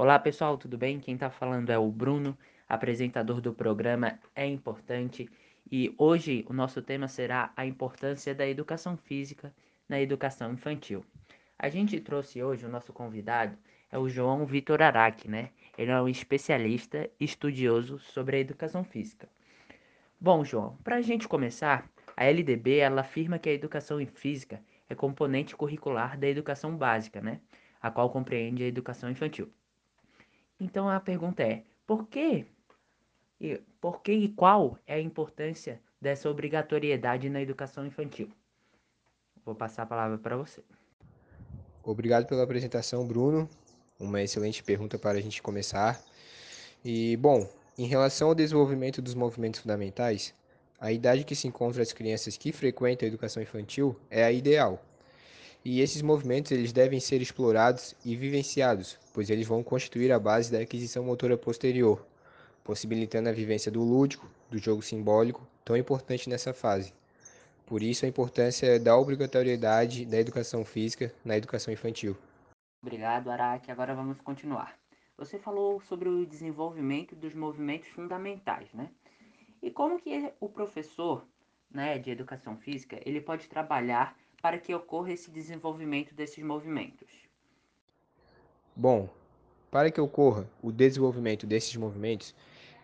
Olá pessoal, tudo bem? Quem está falando é o Bruno, apresentador do programa É Importante, e hoje o nosso tema será a importância da educação física na educação infantil. A gente trouxe hoje o nosso convidado, é o João Vitor Araque, né? Ele é um especialista estudioso sobre a educação física. Bom, João, para a gente começar, a LDB ela afirma que a educação física é componente curricular da educação básica, né? A qual compreende a educação infantil. Então a pergunta é: por que e por que e qual é a importância dessa obrigatoriedade na educação infantil? Vou passar a palavra para você. Obrigado pela apresentação, Bruno. Uma excelente pergunta para a gente começar. E, bom, em relação ao desenvolvimento dos movimentos fundamentais, a idade que se encontra as crianças que frequentam a educação infantil é a ideal. E esses movimentos eles devem ser explorados e vivenciados, pois eles vão constituir a base da aquisição motora posterior, possibilitando a vivência do lúdico, do jogo simbólico, tão importante nessa fase. Por isso a importância da obrigatoriedade da educação física na educação infantil. Obrigado, Araque. Agora vamos continuar. Você falou sobre o desenvolvimento dos movimentos fundamentais, né? E como que o professor, né, de educação física, ele pode trabalhar para que ocorra esse desenvolvimento desses movimentos? Bom, para que ocorra o desenvolvimento desses movimentos,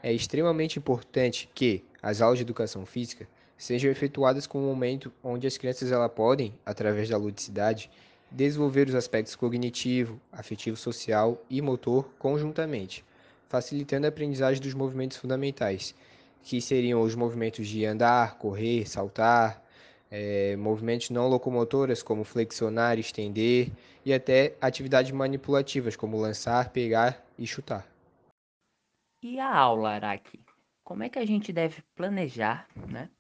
é extremamente importante que as aulas de educação física sejam efetuadas com um momento onde as crianças ela podem, através da ludicidade, desenvolver os aspectos cognitivo, afetivo social e motor conjuntamente, facilitando a aprendizagem dos movimentos fundamentais, que seriam os movimentos de andar, correr, saltar, é, movimentos não locomotoras como flexionar, estender e até atividades manipulativas como lançar, pegar e chutar. E a aula, Araki? Como é que a gente deve planejar, né,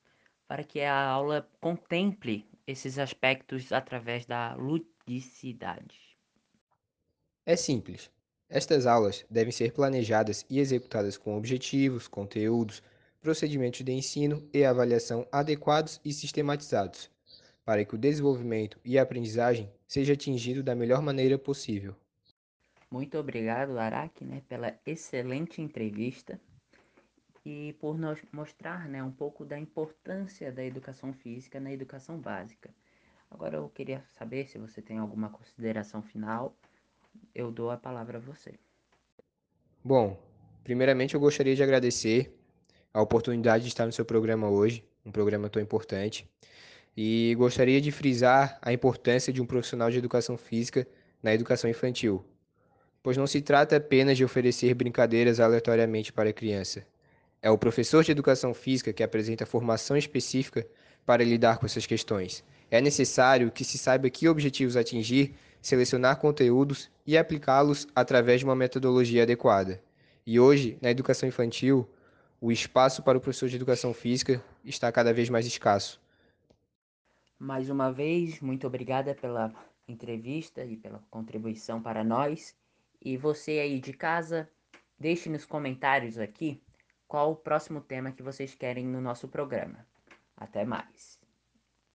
para que a aula contemple esses aspectos através da ludicidade? É simples. Estas aulas devem ser planejadas e executadas com objetivos, conteúdos, procedimentos de ensino e avaliação adequados e sistematizados, para que o desenvolvimento e a aprendizagem seja atingido da melhor maneira possível. Muito obrigado, Araque, né, pela excelente entrevista e por nos mostrar né, um pouco da importância da educação física na educação básica. Agora eu queria saber se você tem alguma consideração final. Eu dou a palavra a você. Bom, primeiramente eu gostaria de agradecer a oportunidade de estar no seu programa hoje, um programa tão importante. E gostaria de frisar a importância de um profissional de educação física na educação infantil, pois não se trata apenas de oferecer brincadeiras aleatoriamente para a criança. É o professor de educação física que apresenta formação específica para lidar com essas questões. É necessário que se saiba que objetivos atingir, selecionar conteúdos e aplicá-los através de uma metodologia adequada. E hoje, na educação infantil, o espaço para o professor de educação física está cada vez mais escasso. Mais uma vez, muito obrigada pela entrevista e pela contribuição para nós. E você aí de casa, deixe nos comentários aqui qual o próximo tema que vocês querem no nosso programa. Até mais!